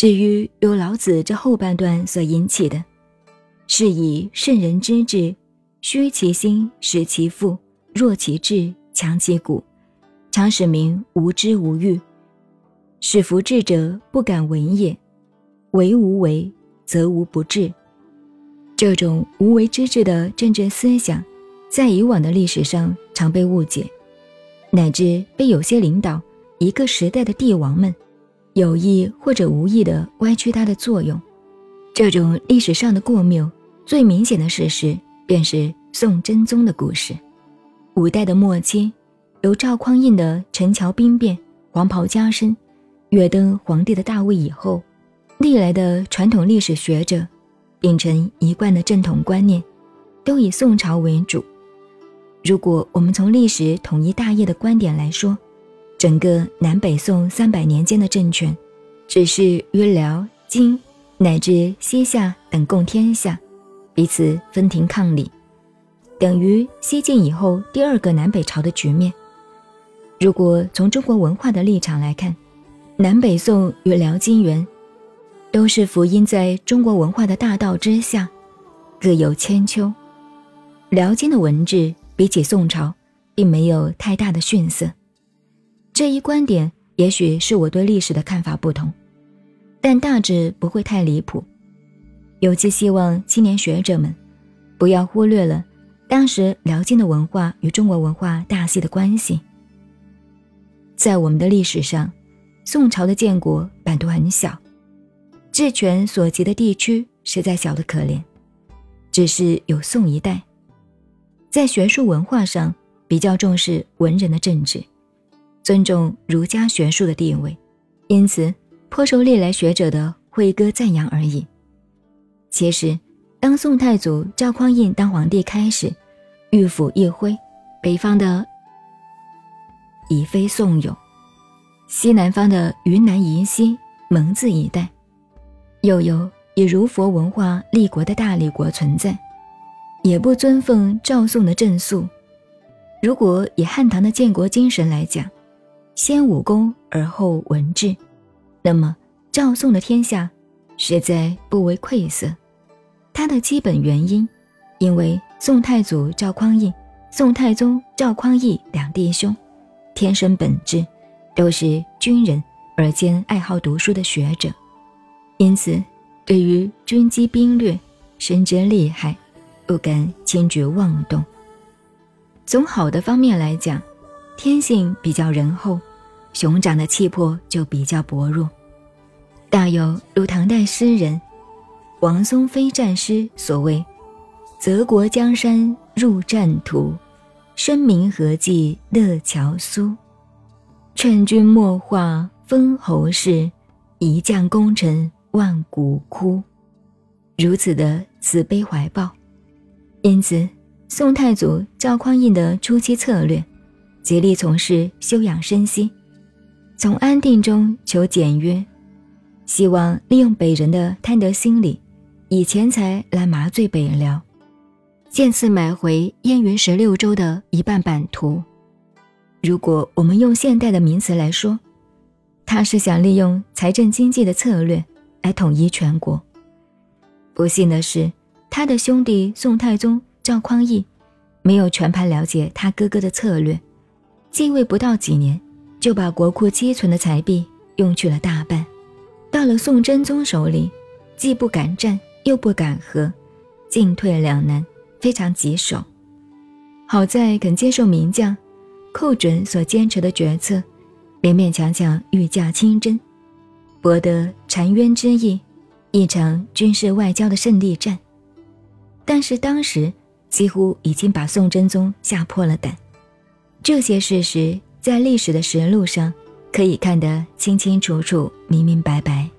至于由老子这后半段所引起的，是以圣人之治，虚其心，实其腹，弱其志，强其骨，常使民无知无欲，使夫智者不敢为也。为无为，则无不治。这种无为之治的政治思想，在以往的历史上常被误解，乃至被有些领导、一个时代的帝王们。有意或者无意的歪曲它的作用，这种历史上的过谬，最明显的事实便是宋真宗的故事。五代的末期，由赵匡胤的陈桥兵变、黄袍加身、跃登皇帝的大位以后，历来的传统历史学者，秉承一贯的正统观念，都以宋朝为主。如果我们从历史统一大业的观点来说，整个南北宋三百年间的政权，只是与辽、金乃至西夏等共天下，彼此分庭抗礼，等于西晋以后第二个南北朝的局面。如果从中国文化的立场来看，南北宋与辽、金、元，都是福音在中国文化的大道之下，各有千秋。辽金的文治比起宋朝，并没有太大的逊色。这一观点也许是我对历史的看法不同，但大致不会太离谱。尤其希望青年学者们不要忽略了当时辽金的文化与中国文化大系的关系。在我们的历史上，宋朝的建国版图很小，治权所及的地区实在小得可怜，只是有宋一代，在学术文化上比较重视文人的政治。尊重儒家学术的地位，因此颇受历来学者的会歌赞扬而已。其实，当宋太祖赵匡胤当皇帝开始，御府一挥，北方的已非宋有，西南方的云南宜西蒙自一带，又有以儒佛文化立国的大理国存在，也不尊奉赵宋的正肃。如果以汉唐的建国精神来讲，先武功而后文治，那么赵宋的天下实在不为愧色。它的基本原因，因为宋太祖赵匡胤、宋太宗赵匡义两弟兄，天生本质都是军人，而兼爱好读书的学者，因此对于军机兵略深知厉害，不敢轻举妄动。从好的方面来讲，天性比较仁厚。熊掌的气魄就比较薄弱，大有如唐代诗人王松飞战诗所谓：“泽国江山入战途，声名何计乐樵苏。劝君莫话封侯事，一将功成万骨枯。”如此的慈悲怀抱。因此，宋太祖赵匡胤的初期策略，竭力从事休养生息。从安定中求简约，希望利用北人的贪得心理，以钱财来麻醉北辽，渐次买回燕云十六州的一半版图。如果我们用现代的名词来说，他是想利用财政经济的策略来统一全国。不幸的是，他的兄弟宋太宗赵匡胤没有全盘了解他哥哥的策略，继位不到几年。就把国库积存的财币用去了大半，到了宋真宗手里，既不敢战，又不敢和，进退两难，非常棘手。好在肯接受名将寇准所坚持的决策，勉勉强强御驾亲征，博得澶渊之役，一场军事外交的胜利战。但是当时几乎已经把宋真宗吓破了胆，这些事实。在历史的实录上，可以看得清清楚楚、明明白白。